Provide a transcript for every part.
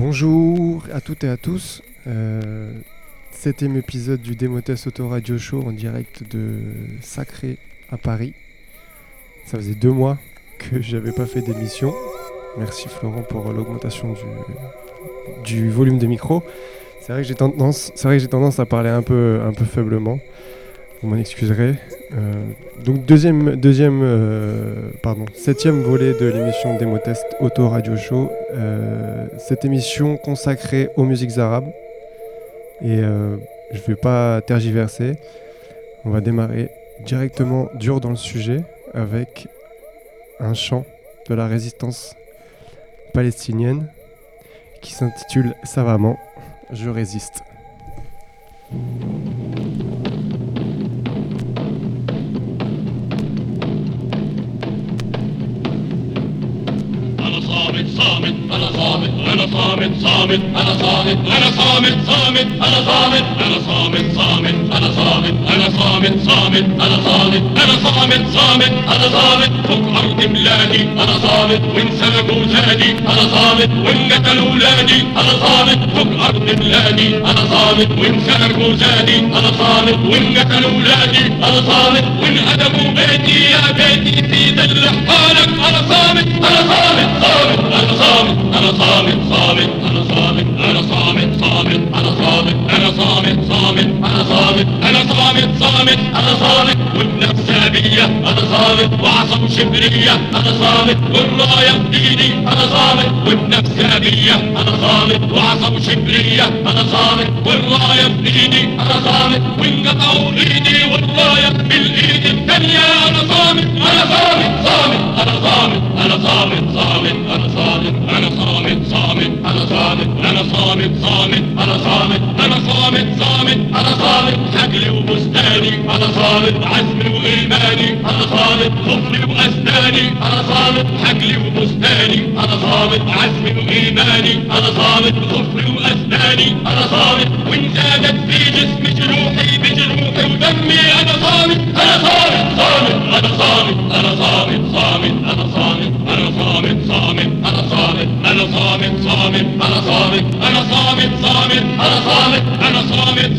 Bonjour à toutes et à tous. Euh, septième épisode du Démo Test Auto Radio Show en direct de Sacré à Paris. Ça faisait deux mois que j'avais pas fait d'émission. Merci Florent pour l'augmentation du, volume de micro. C'est vrai que j'ai tendance, à parler un peu faiblement. Vous m'en excuserez. Euh, donc deuxième, deuxième, euh, pardon, septième volet de l'émission Démo Test Auto Radio Show. Euh, cette émission consacrée aux musiques arabes. Et je ne vais pas tergiverser. On va démarrer directement dur dans le sujet avec un chant de la résistance palestinienne qui s'intitule savamment Je résiste. صامت أنا صامت أنا صامت صامت أنا صامت أنا صامت صامت أنا صامت أنا صامت صامت أنا صامت أنا صامت صامت أنا صامت أنا صامت صامت أنا صامت فوق ارض بلادي أنا صامت وانسلبوا زادي أنا صامت وانقتلوا اولادي أنا صامت فوق ارض بلادي أنا صامت وانسلبوا زادي أنا صامت وانقتلوا اولادي أنا صامت وانهدموا بيتي يا بيتي في ذل حالك أنا صامت أنا صامت صامت أنا صامت. أنا صامت صامت أنا صامت أنا صامت صامت أنا صامت أنا صامت أنا صامت أنا صامت أنا صامت والنفس بيا أنا صامت وعصم شبرية أنا صامت والراية بإيدي أنا صامت والنفس بيا أنا صامت وعصم شبرية أنا صامت والراية بإيدي أنا صامت وانقطعوا إيدي والراية بالإيد الثانية أنا صامت أنا صامت صامت أنا صامت أنا صامت أنا صامت صامت أنا صامت أنا صامت صامت أنا صامت أنا صامت صامت أنا صامت شكلي وبستاني أنا صامت عزمي وإيماني أنا صامت ظفري وأسناني أنا صامت حقلي وبستاني أنا صامت عزمي وإيماني أنا صامت ظفري وأسناني أنا صامت وإن زادت في جسمي جروحي بجروحي ودمي أنا صامت أنا صامت صامت أنا صامت أنا صامت صامت أنا صامت أنا صامت صامت أنا صامت أنا صامت صامت أنا صامت أنا صامت صامت أنا صامت أنا صامت صامت.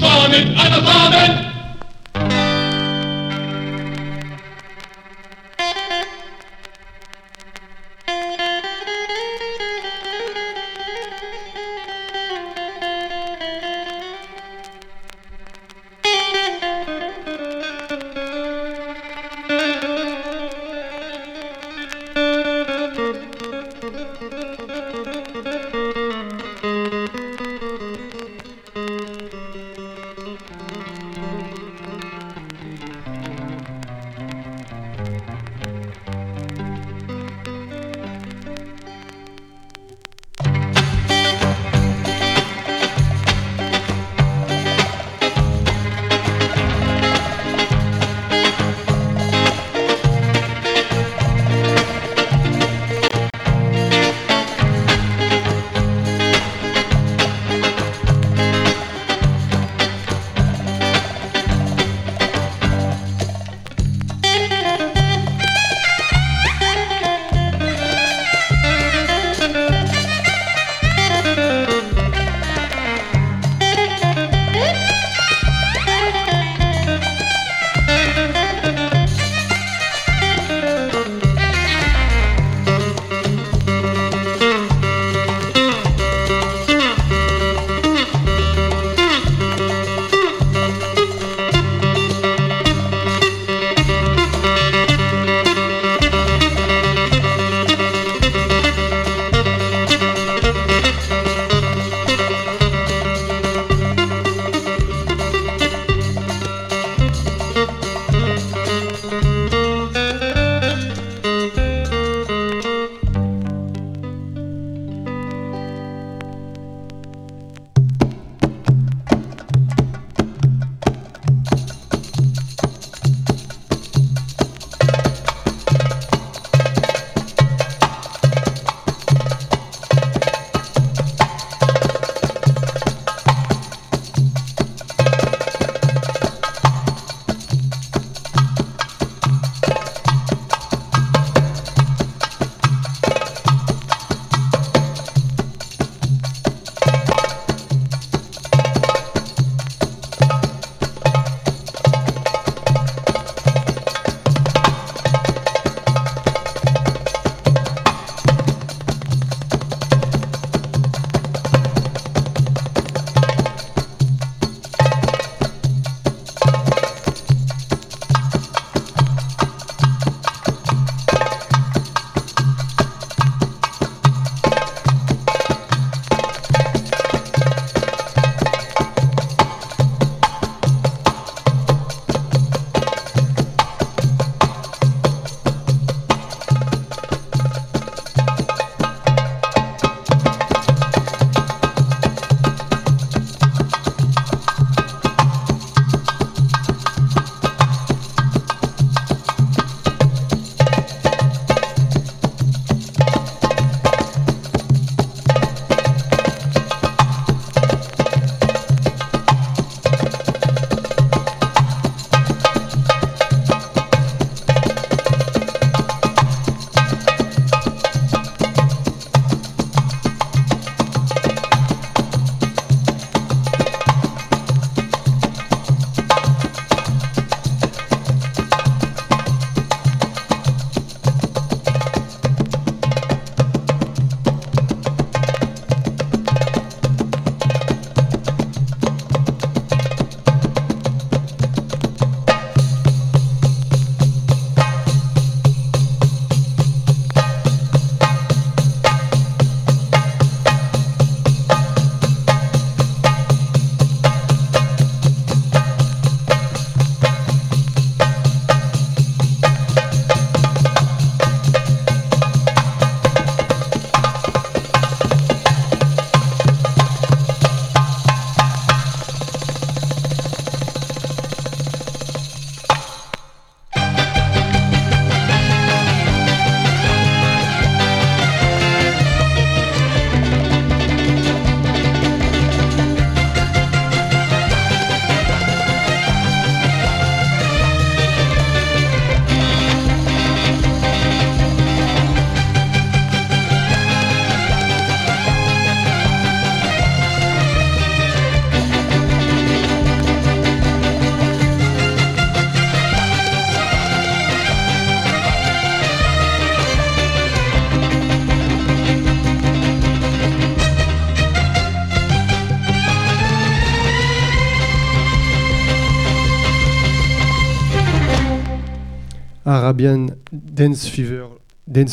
Dance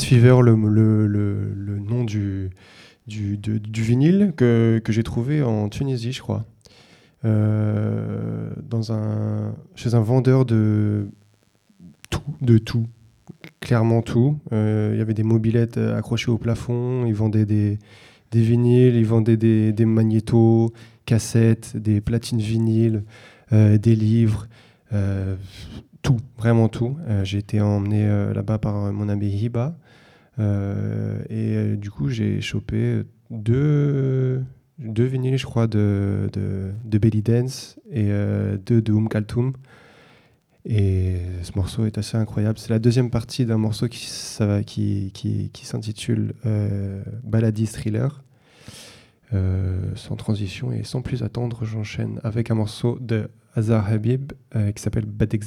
Fever, le, nom du, vinyle que, j'ai trouvé en Tunisie, je crois. Euh, chez un vendeur de tout, de tout, clairement tout. Euh, Il y avait des mobilettes accrochées au plafond, ils vendaient des, vinyles, ils vendaient des, magnétos, cassettes, des platines vinyles, euh, des livres, tout, vraiment tout. Euh, j'ai été emmené euh, là-bas par euh, mon ami Hiba. Et du coup, j'ai chopé deux, deux vinyles, je crois, de, de, Belly Dance et deux de Oum Kaltoum. Et ce morceau est assez incroyable. C'est la deuxième partie d'un morceau qui, ça qui, qui, qui s'intitule euh, Thriller. Sans transition et sans plus attendre, j'enchaîne avec un morceau de Hazar Habib euh, qui s'appelle Badek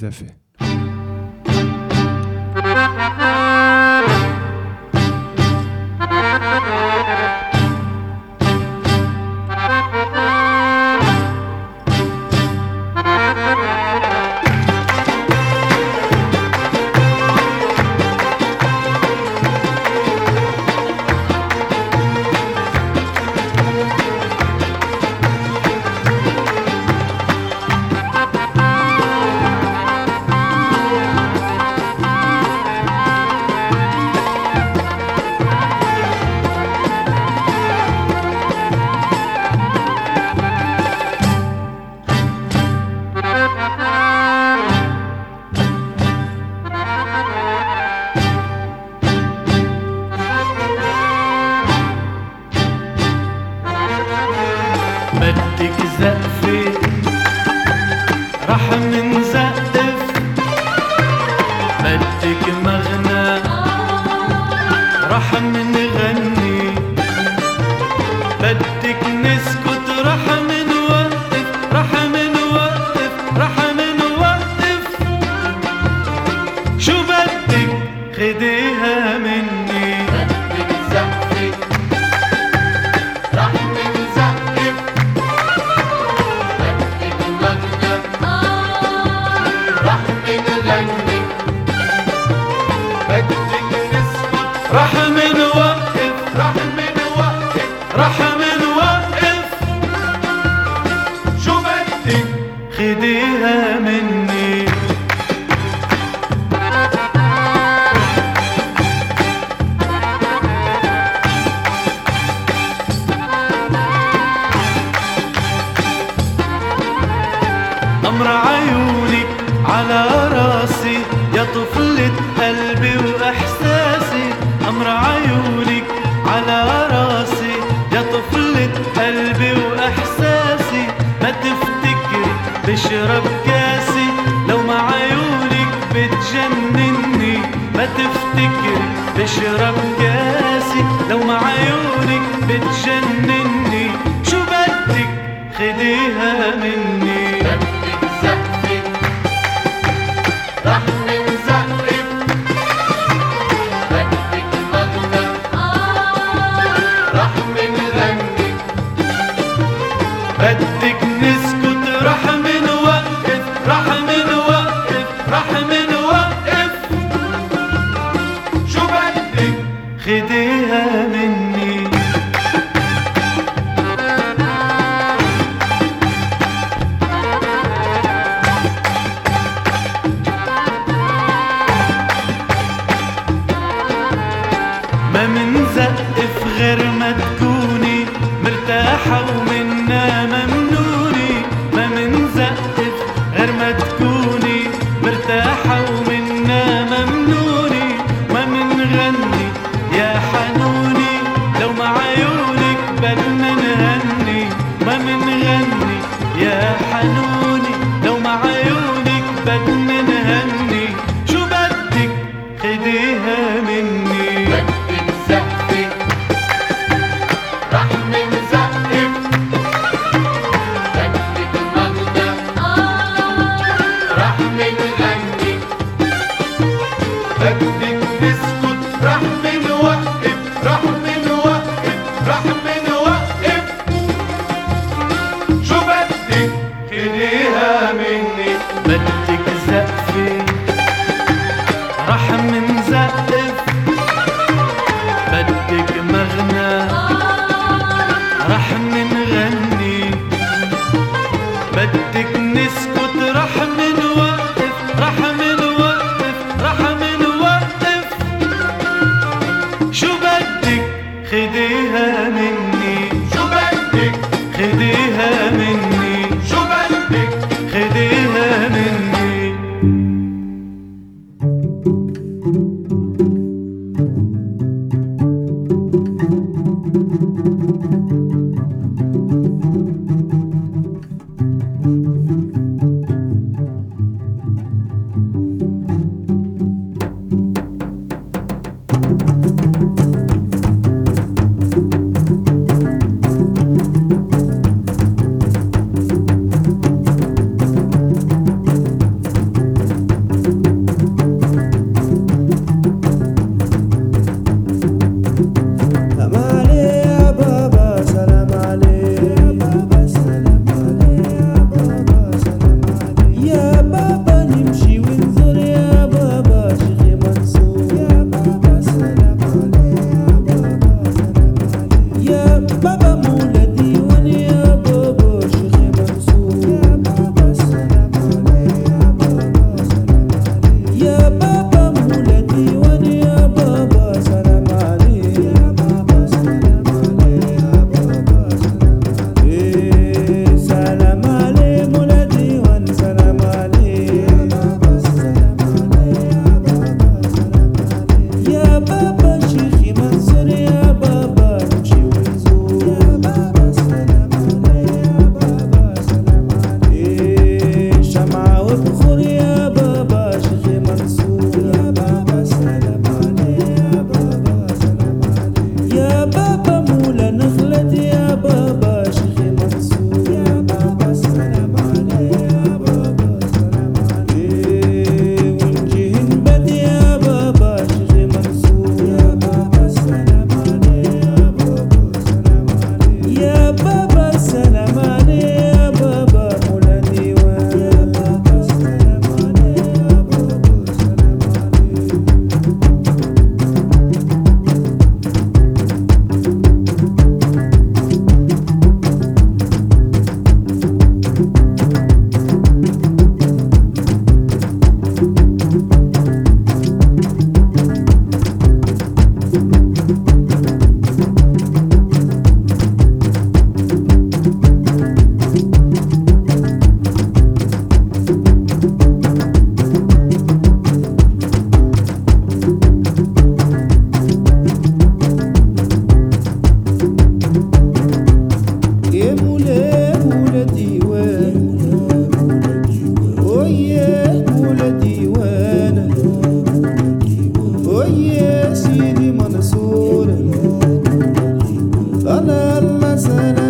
I'm not Alam masalah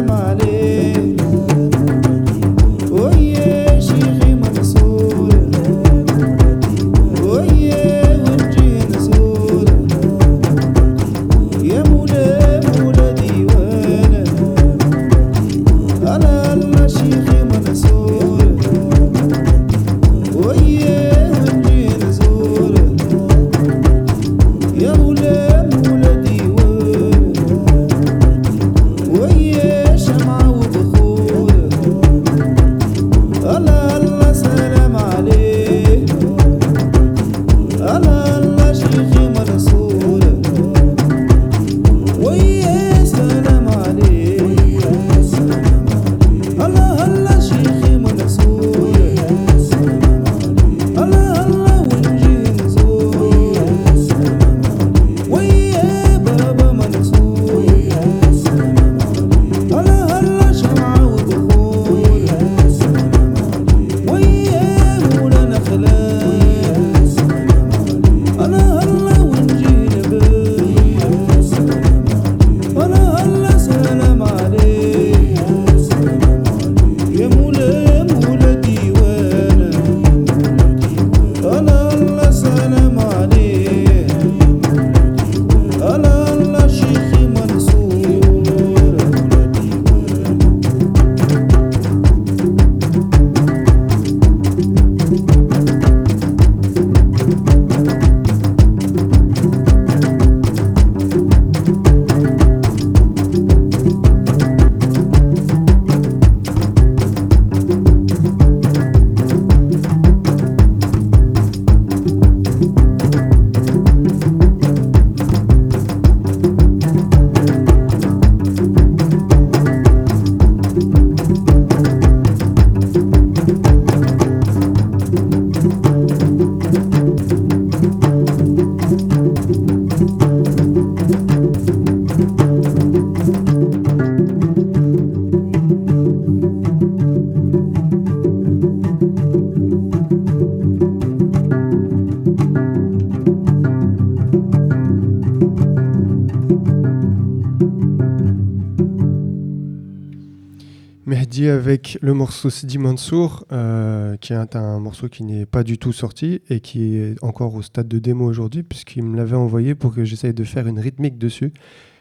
le morceau Sidi Mansour, euh, qui est un morceau qui n'est pas du tout sorti et qui est encore au stade de démo aujourd'hui, puisqu'il me l'avait envoyé pour que j'essaye de faire une rythmique dessus,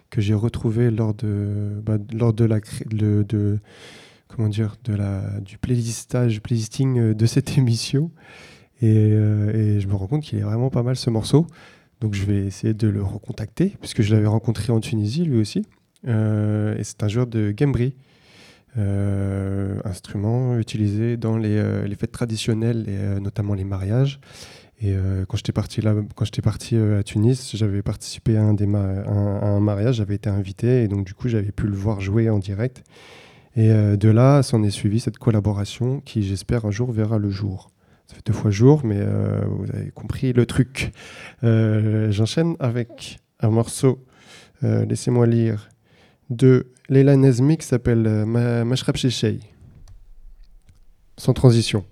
que j'ai retrouvé lors de, bah, lors de la de, de- du playlisting euh, de cette émission. Et, euh, et je me rends compte qu'il est vraiment pas mal ce morceau. Donc je vais essayer de le recontacter, puisque je l'avais rencontré en Tunisie lui aussi. Et c'est un joueur de gambri, euh, instrument utilisé dans les, euh, fêtes traditionnelles, et euh, notamment les mariages. Et quand j'étais parti là, quand j'étais parti à Tunis, j'avais participé à un, mariage, j'avais été invité, et donc du coup j'avais pu le voir jouer en direct. Et de là, s'en est suivi cette collaboration qui, j'espère, un jour verra le jour. Ça fait deux fois jour, mais vous avez compris le truc. J'enchaîne avec un morceau, laissez-moi lire, de Leila Nezmi qui s'appelle euh, Ma- Mashrab Sheshei. Sans transition.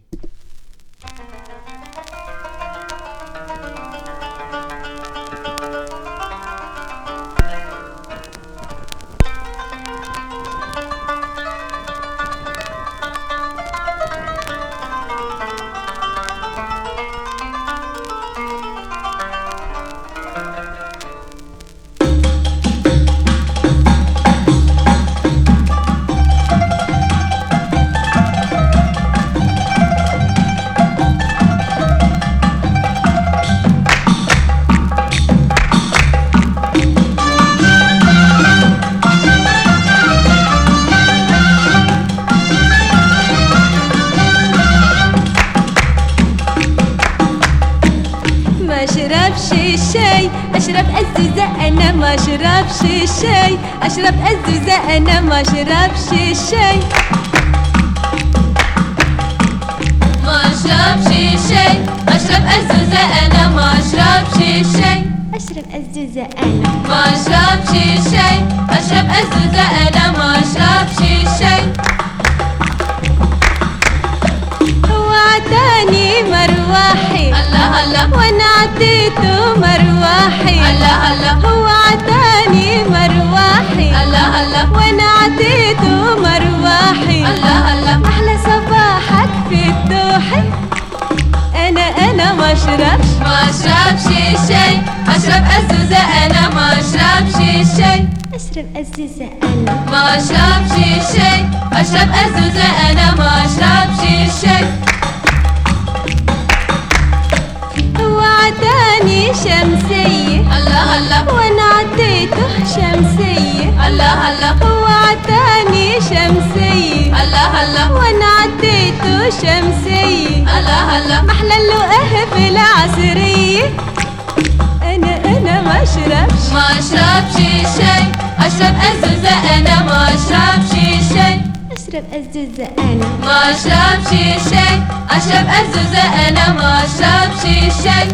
شمسية الله الله. هو عطاني شمسية الله الله. وأنا عطيته شمسية الله الله. محلى اللقاه في العصرية أنا أنا ما أشربش. ما أشربش شاي أشرب ازازة أنا ما أشربش شاي أشرب ازازة أنا. ما أشربش شاي أشرب ازازة أنا ما أشربش شاي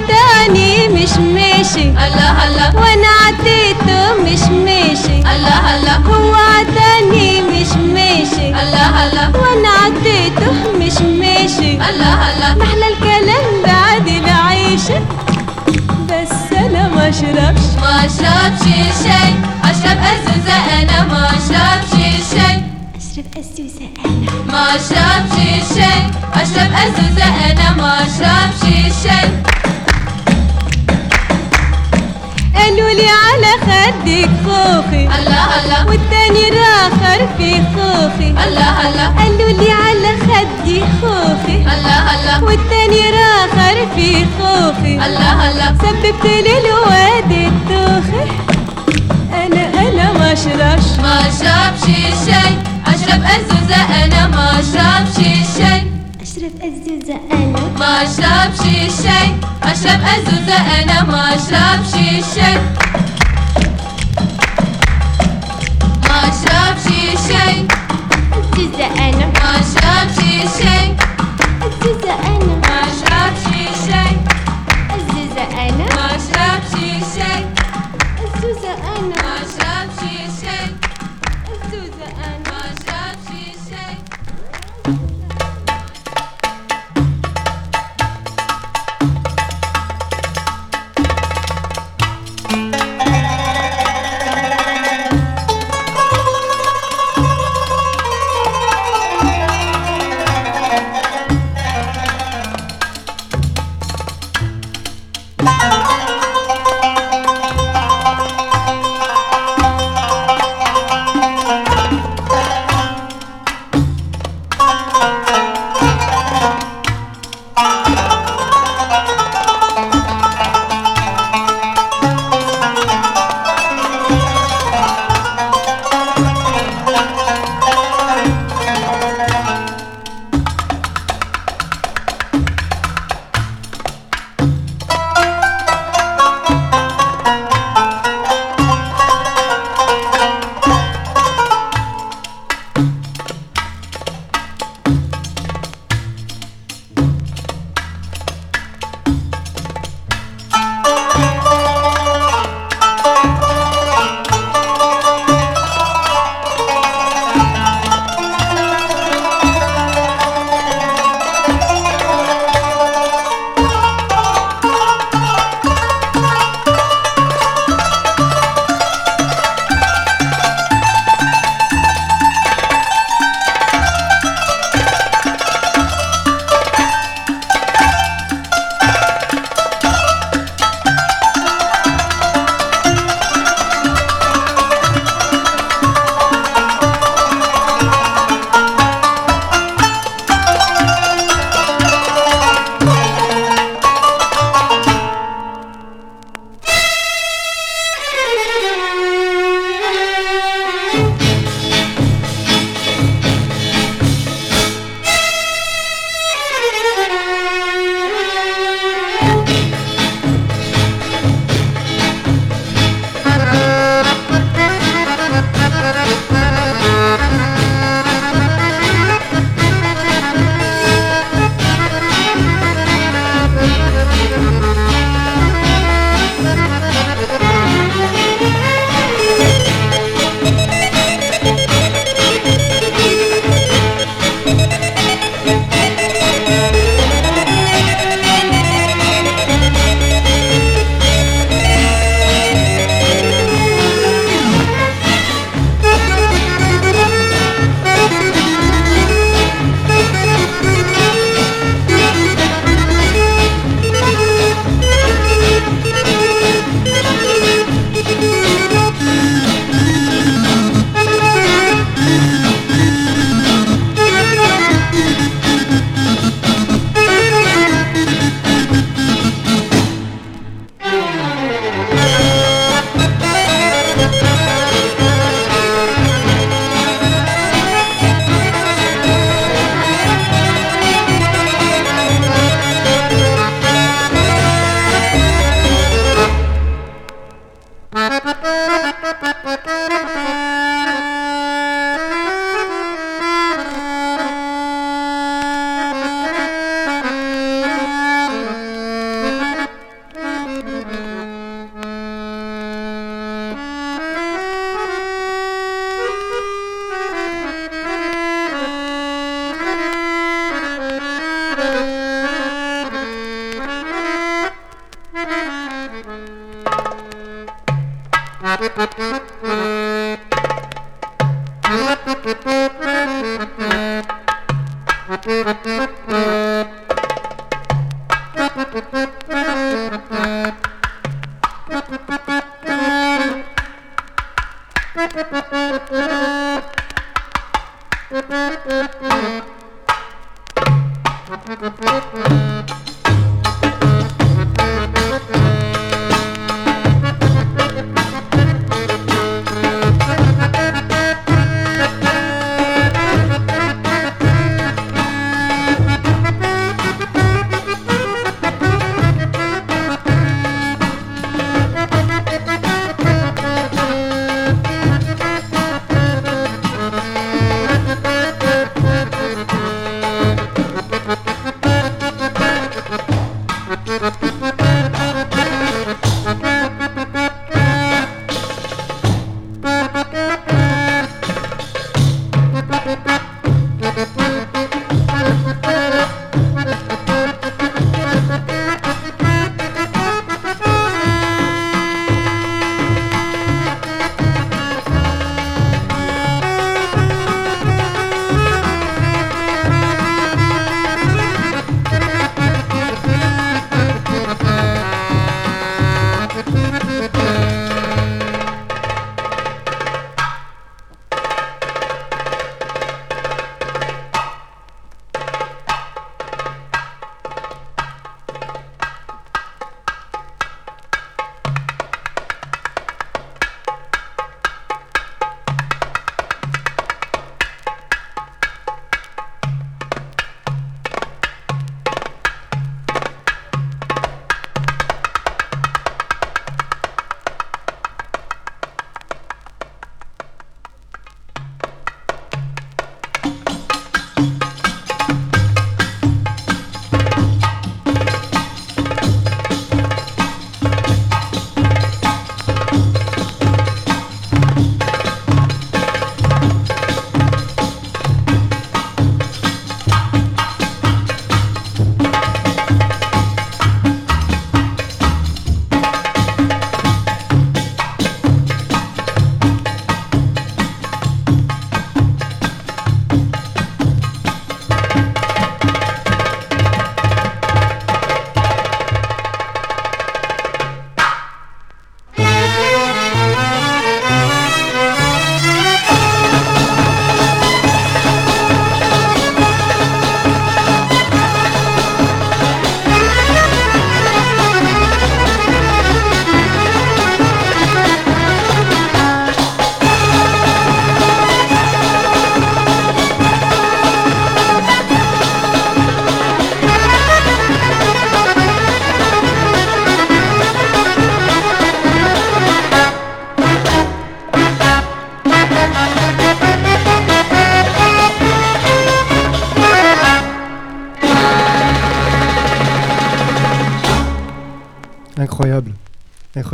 عطاني مش ماشي الله الله. وأنا عطيته مش ماشي الله الله. هو عطاني مش ماشي الله الله. وأنا عطيته مش ماشي الله الله. محلى الكلام بعد العيشة بس أنا ما أشربش. ما أشربش شاي. أشرب ازازة أنا ما أشربش شاي. أشرب ازازة أنا. ما أشربش شاي. أشرب ازازة أنا ما أشربش شاي. قالوا لي على خدك خوخي. الله الله. والتاني راخر في خوخي. الله الله. قالوا لي على خدي خوخي. الله الله. والتاني راخر في خوخي. الله الله. سببت لي الواد الدوخي. أنا أنا ما اشربش ما اشربش شاي أشرب ازازة أنا ما اشربش شاي أزوزة أنا. ما أشربش الشاي أشرب أزوزة أنا ما أشربش الشاي ما أشربش الشاي أزوزة أنا. ما أشربش الشاي أزوزة أنا.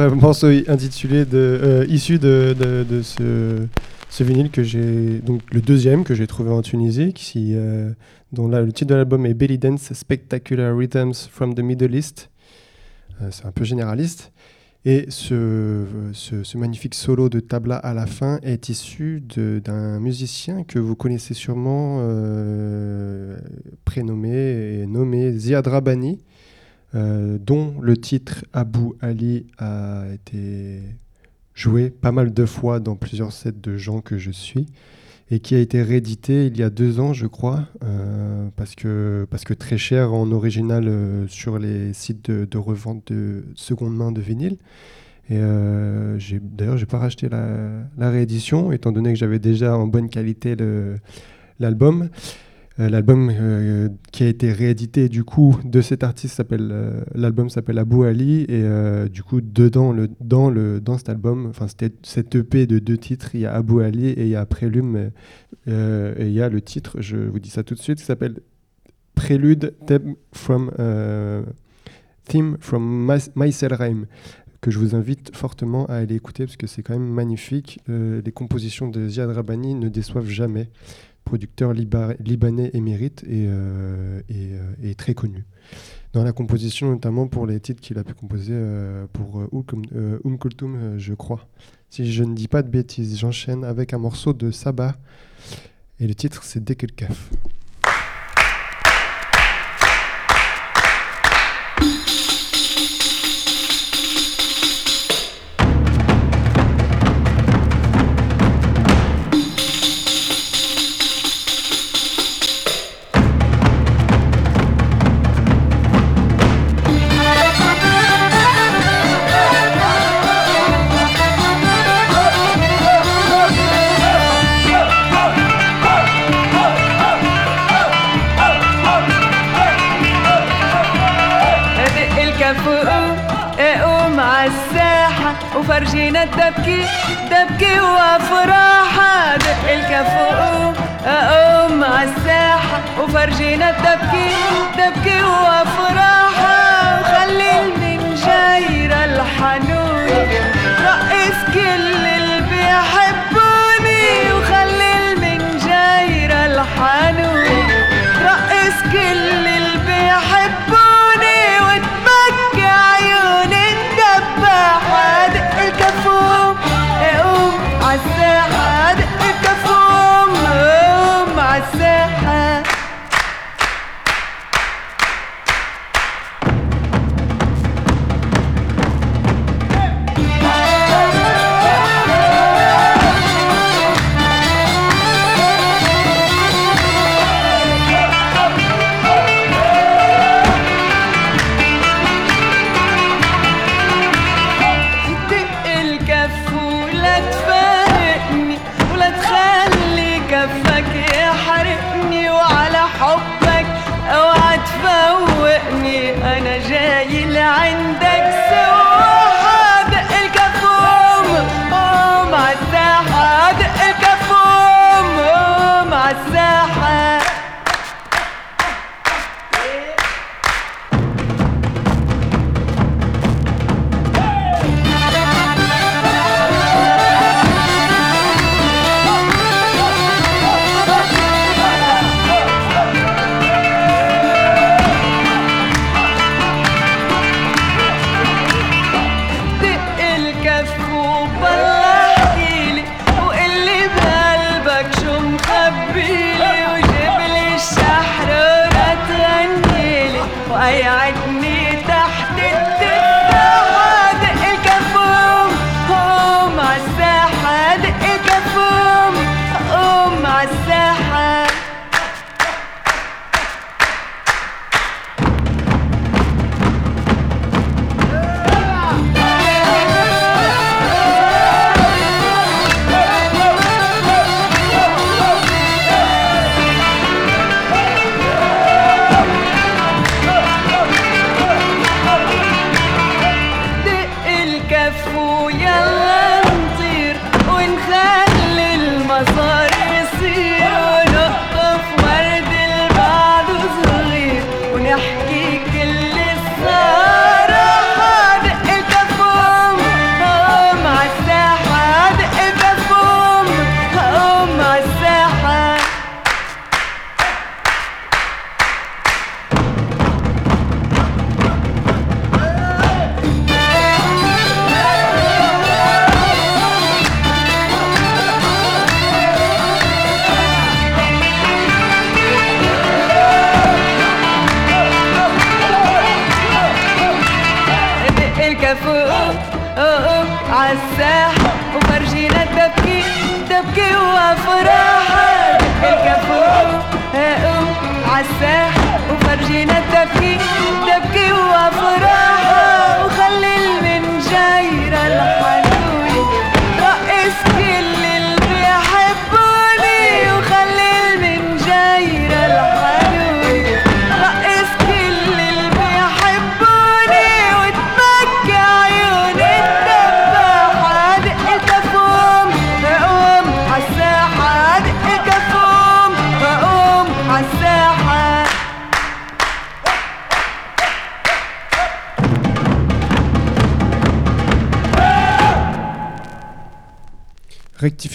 Incroyable morceau intitulé euh, issu de, ce, ce vinyle que j'ai donc le deuxième que j'ai trouvé en Tunisie euh, dont le titre de l'album est Belly Dance Spectacular Rhythms from the Middle East. Euh, c'est un peu généraliste. Et ce, ce, magnifique solo de tabla à la fin est issu d'un musicien que vous connaissez sûrement, prénommé et nommé Ziad Rabani, euh, dont le titre Abu Ali a été joué pas mal de fois dans plusieurs sets de gens que je suis et qui a été réédité il y a deux ans, je crois, euh, parce, que, parce que très cher en original euh, sur les sites de, de revente de seconde main de vinyle. Et euh, d'ailleurs, j'ai pas racheté la, réédition, étant donné que j'avais déjà en bonne qualité l'album. Euh, l'album euh, qui a été réédité du coup de cet artiste s'appelle euh, l'album s'appelle Abou Ali et euh, du coup dedans le dans le dans cet album enfin c'était cette EP de deux titres il y a Abou Ali et il y a Prélume et il y a le titre je vous dis ça tout de suite qui s'appelle Prélude Theme from Theme from Raim que je vous invite fortement à aller écouter parce que c'est quand même magnifique. Les compositions de Ziad Rabani ne déçoivent jamais. Producteur liba- libanais émérite et, euh, euh, et très connu. Dans la composition, notamment pour les titres qu'il a pu composer euh, pour Kulthum, euh, je crois. Si je ne dis pas de bêtises, j'enchaîne avec un morceau de Sabah. Et le titre, c'est Dès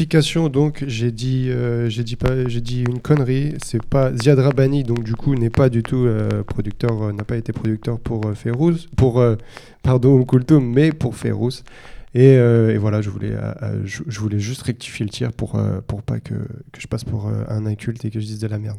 rectification, donc j'ai dit, euh, j'ai dit pas, j'ai dit une connerie. C'est pas Ziad Rabani, donc du coup n'est pas du tout euh, producteur, euh, n'a pas été producteur pour euh, Férouz, pour euh, pardon Kultum, mais pour Férouz. Et, euh, et, voilà, je voulais, je, je, voulais juste rectifier le tir pour, pour pas que, que je passe pour un inculte et que je dise de la merde.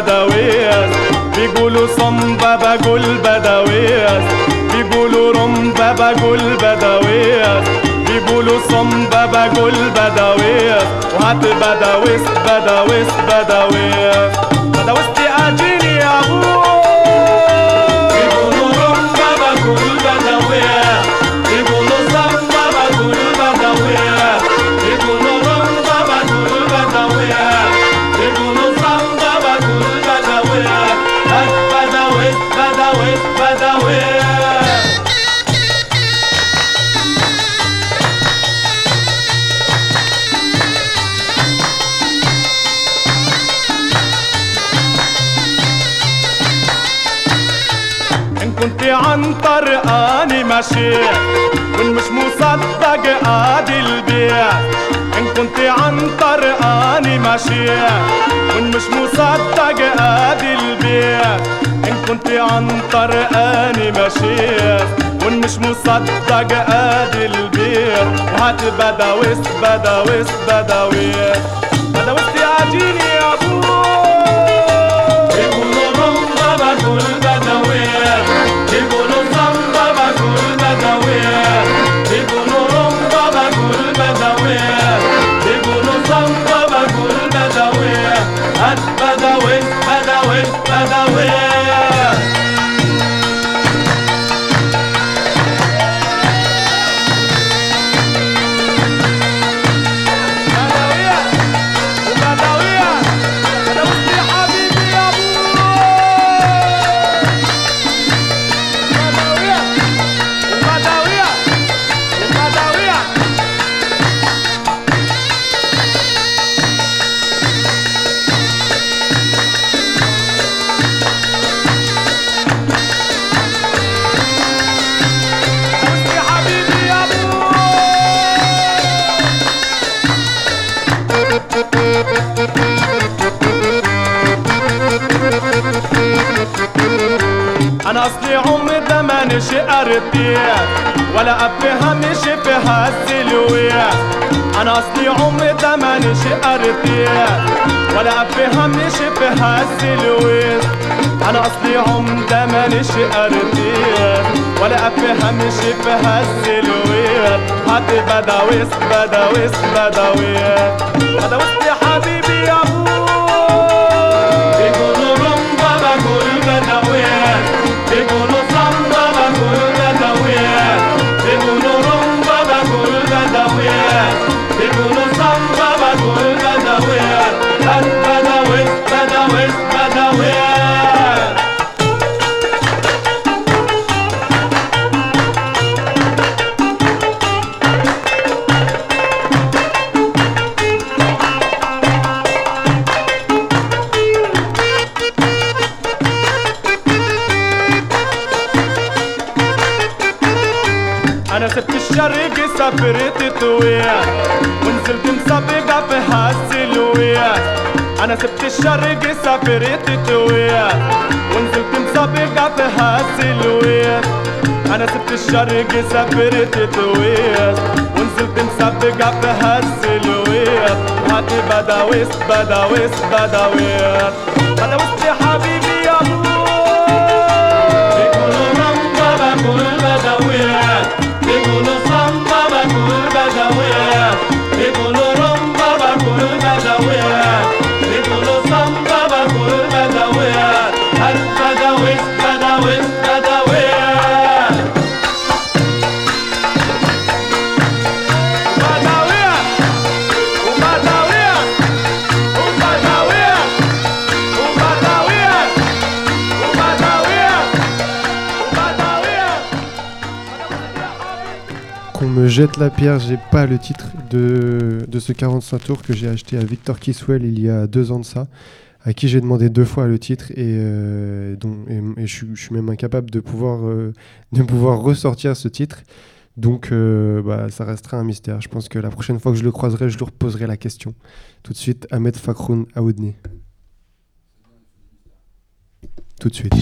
بدويس. بيقولوا صنبا بقول بدويس. بيقولوا رمبا بقول بدويس. بيقولوا صنبا بقول بدويس. وهات بدويس بدويس بدويس. وان مش مصدق آدي البيع إن كنت عن طرقاني ماشي وان مش مصدق آدي البيع إن كنت عن طرقاني ماشي وان مش مصدق آدي البيع وهات بدويس بدويس بدويس بدويس يا أبوي مش اربيع ولا أبيها مش في هالسلوية أنا اصلي عمري تمانش اربيع ولا أبيها مش في هالسلوية أنا اصلي عمري مانيش اربيع ولا افهمش في هالسلوية حد بدويس بدويس بدويس بدويس يا حبيبي يا أبو ونزلت مسابقة في هالسلويات أنا سبت الشرق سافرت تويا ونزلت مسابقة في هالسلويات أنا سبت الشرق سافرت تويا ونزلت مسابقة في هالسلويات هاتي بداويس بداويس بداويس بداويس يا حبيبي يا الله بيقولوا رمضة بقول بداويات بيقولوا jette la pierre, j'ai pas le titre de, de ce 45 tours que j'ai acheté à Victor Kiswell il y a deux ans de ça, à qui j'ai demandé deux fois le titre et, euh, dont, et, je, suis- même incapable de pouvoir, euh, de pouvoir ressortir ce titre. Donc euh, bah, ça restera un mystère. Je pense que la prochaine fois que je le croiserai, je lui reposerai la question. Tout de suite, Ahmed Fakroun Aoudni. Tout de suite.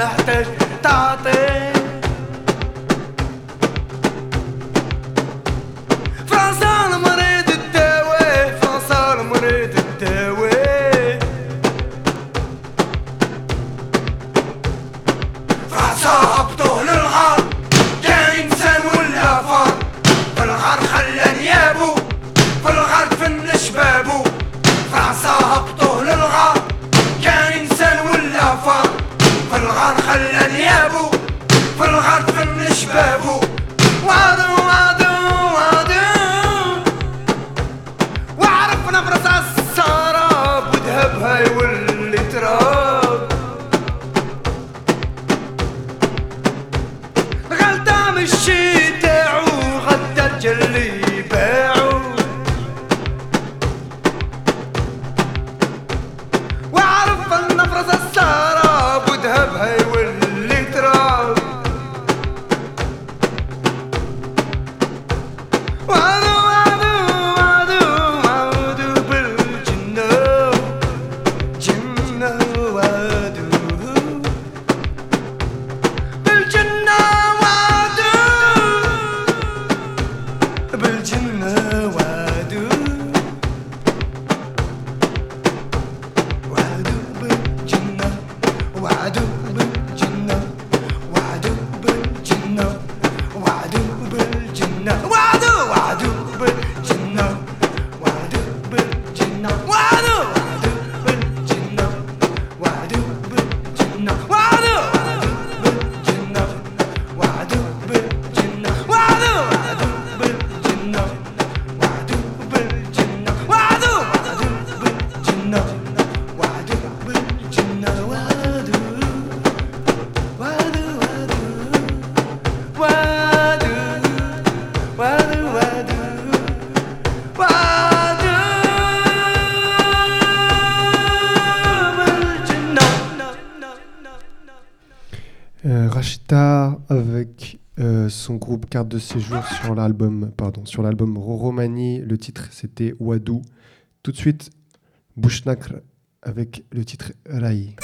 محتاج de séjour sur l'album, pardon, sur l'album Romani. Le titre c'était Wadou. Tout de suite, Bushnakr avec le titre Rai.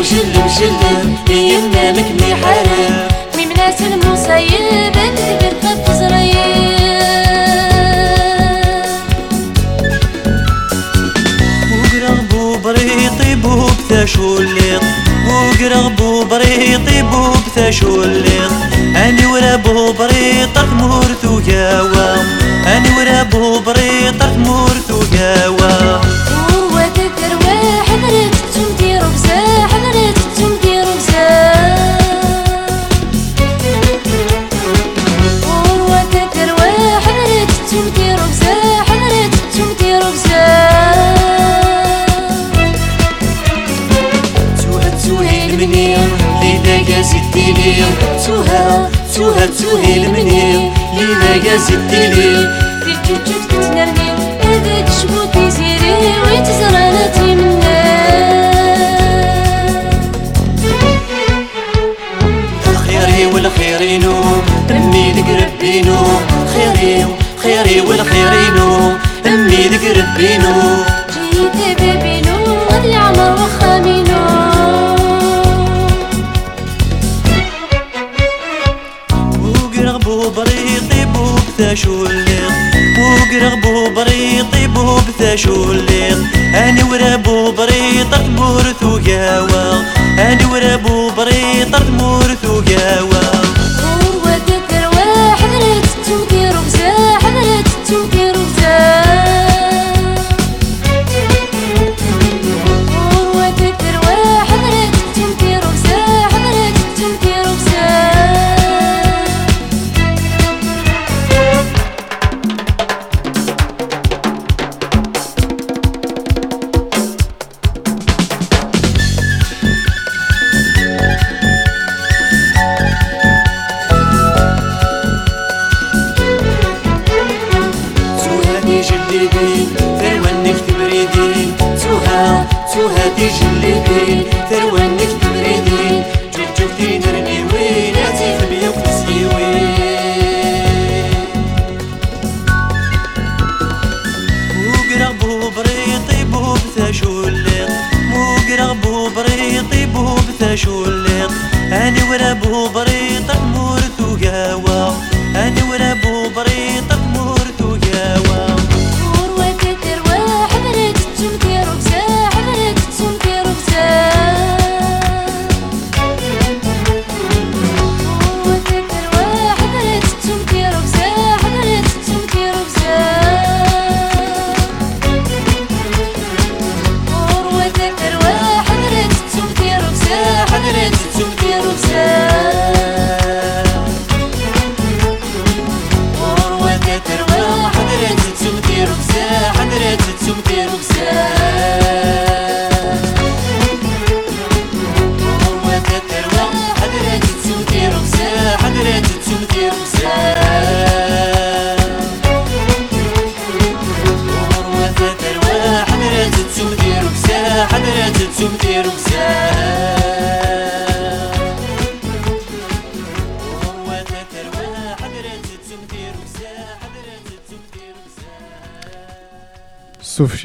وشلم شلم يمنامك مي حرام مي مناس المصيب انت بركب وقربو بريطي بوب تشوليط وقربو بريطي بوب تشوليط أني ورابو بريطة مورتو قاوة أني ورابو بريطة مورتو قاوة هاد سهيل منيم لينا يا زيد ديليم في الجوجب تتنرنيم هذا تشبو تيزيري ويتزرعنا تيمنا خيري والخير ينوم امي ذك ينوم. خيري خيري والخير ينوم امي ذك ينوم. وقرغ بو بريط بو بثاشو الليل هاني ورا بو بريط مورثو قاوة هاني ورا بو بريط مورثو قاوة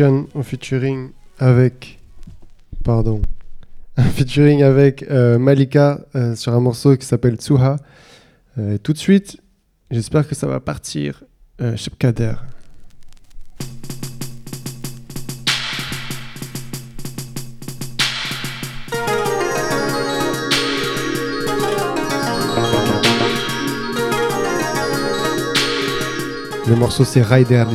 En featuring avec. Pardon. Un featuring avec euh, Malika euh, sur un morceau qui s'appelle Tsuha. Euh, tout de suite, j'espère que ça va partir chez Kader. Le morceau c'est Rider.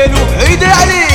قالوا عيد عليك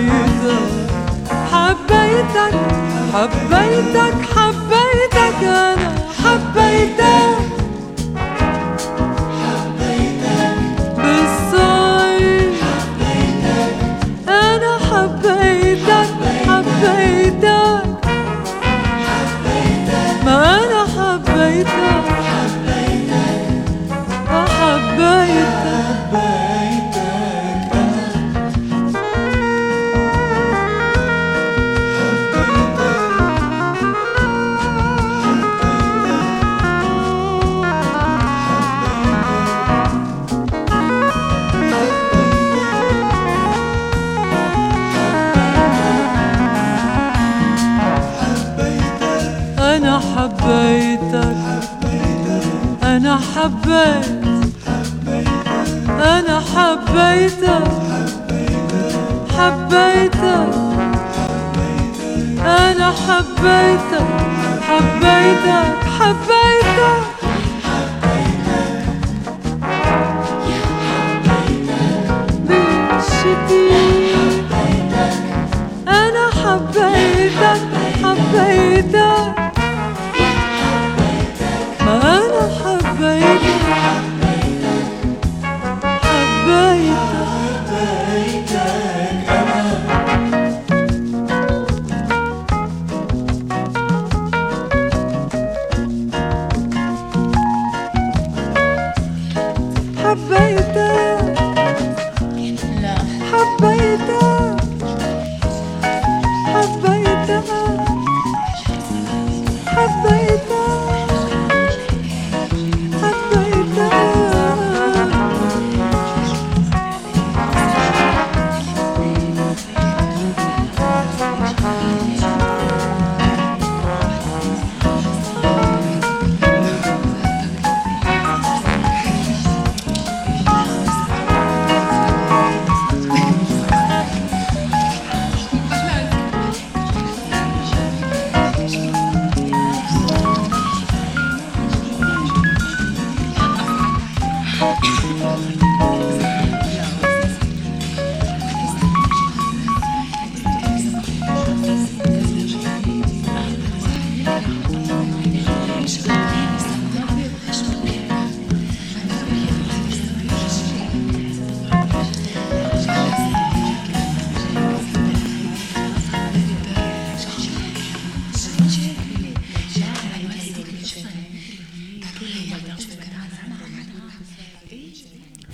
حبيتك حبيتك حبيتك حبيتك أنا حبيتك. حبيت أنا حبيتك حبيتك أنا حبيتك حبيتك حبيتك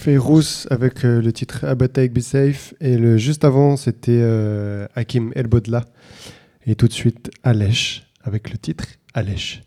fait Rousse avec euh, le titre Abataik Be Safe et le juste avant c'était euh, Hakim Elbodla et tout de suite Alèche avec le titre Alèche.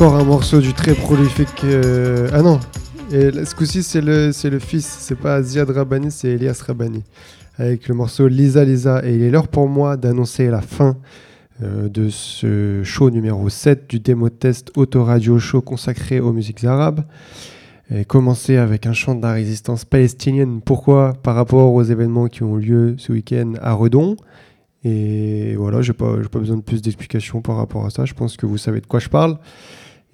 Encore un morceau du très prolifique. euh, Ah non, et ce coup-ci c'est le, c'est le fils, c'est pas Ziad Rabani, c'est Elias Rabani. Avec le morceau Lisa Lisa. Et il est l'heure pour moi d'annoncer la fin euh, de ce show numéro 7 du démo test autoradio show consacré aux musiques arabes. Et commencer avec un chant de la résistance palestinienne. Pourquoi? Par rapport aux événements qui ont lieu ce week-end à Redon. Et voilà, j'ai pas, pas besoin de plus d'explications par rapport à ça. Je pense que vous savez de quoi je parle.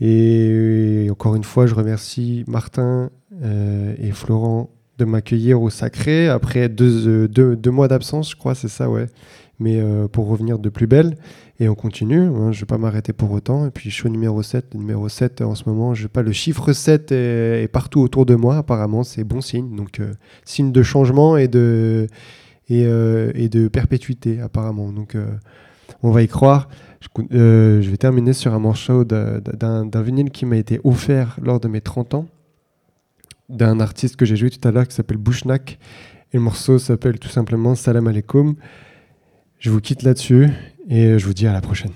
Et encore une fois, je remercie Martin euh, et Florent de m'accueillir au Sacré après deux, euh, deux- deux mois d'absence, je crois, c'est ça, ouais. Mais euh, pour revenir de plus belle. Et on continue, hein, je vais pas m'arrêter pour autant. Et puis, show numéro 7, le numéro 7 en ce moment, je pas, le chiffre 7 est, partout autour de moi, apparemment, c'est bon signe. Donc, signe de changement et de, et, et de perpétuité, apparemment. Donc, on va y croire. Euh, je vais terminer sur un morceau d'un vinyle qui m'a été offert lors de mes 30 ans, d'un artiste que j'ai joué tout à l'heure qui s'appelle Bushnak. Et le morceau s'appelle tout simplement Salam Alaikum. Je vous quitte là-dessus et je vous dis à la prochaine.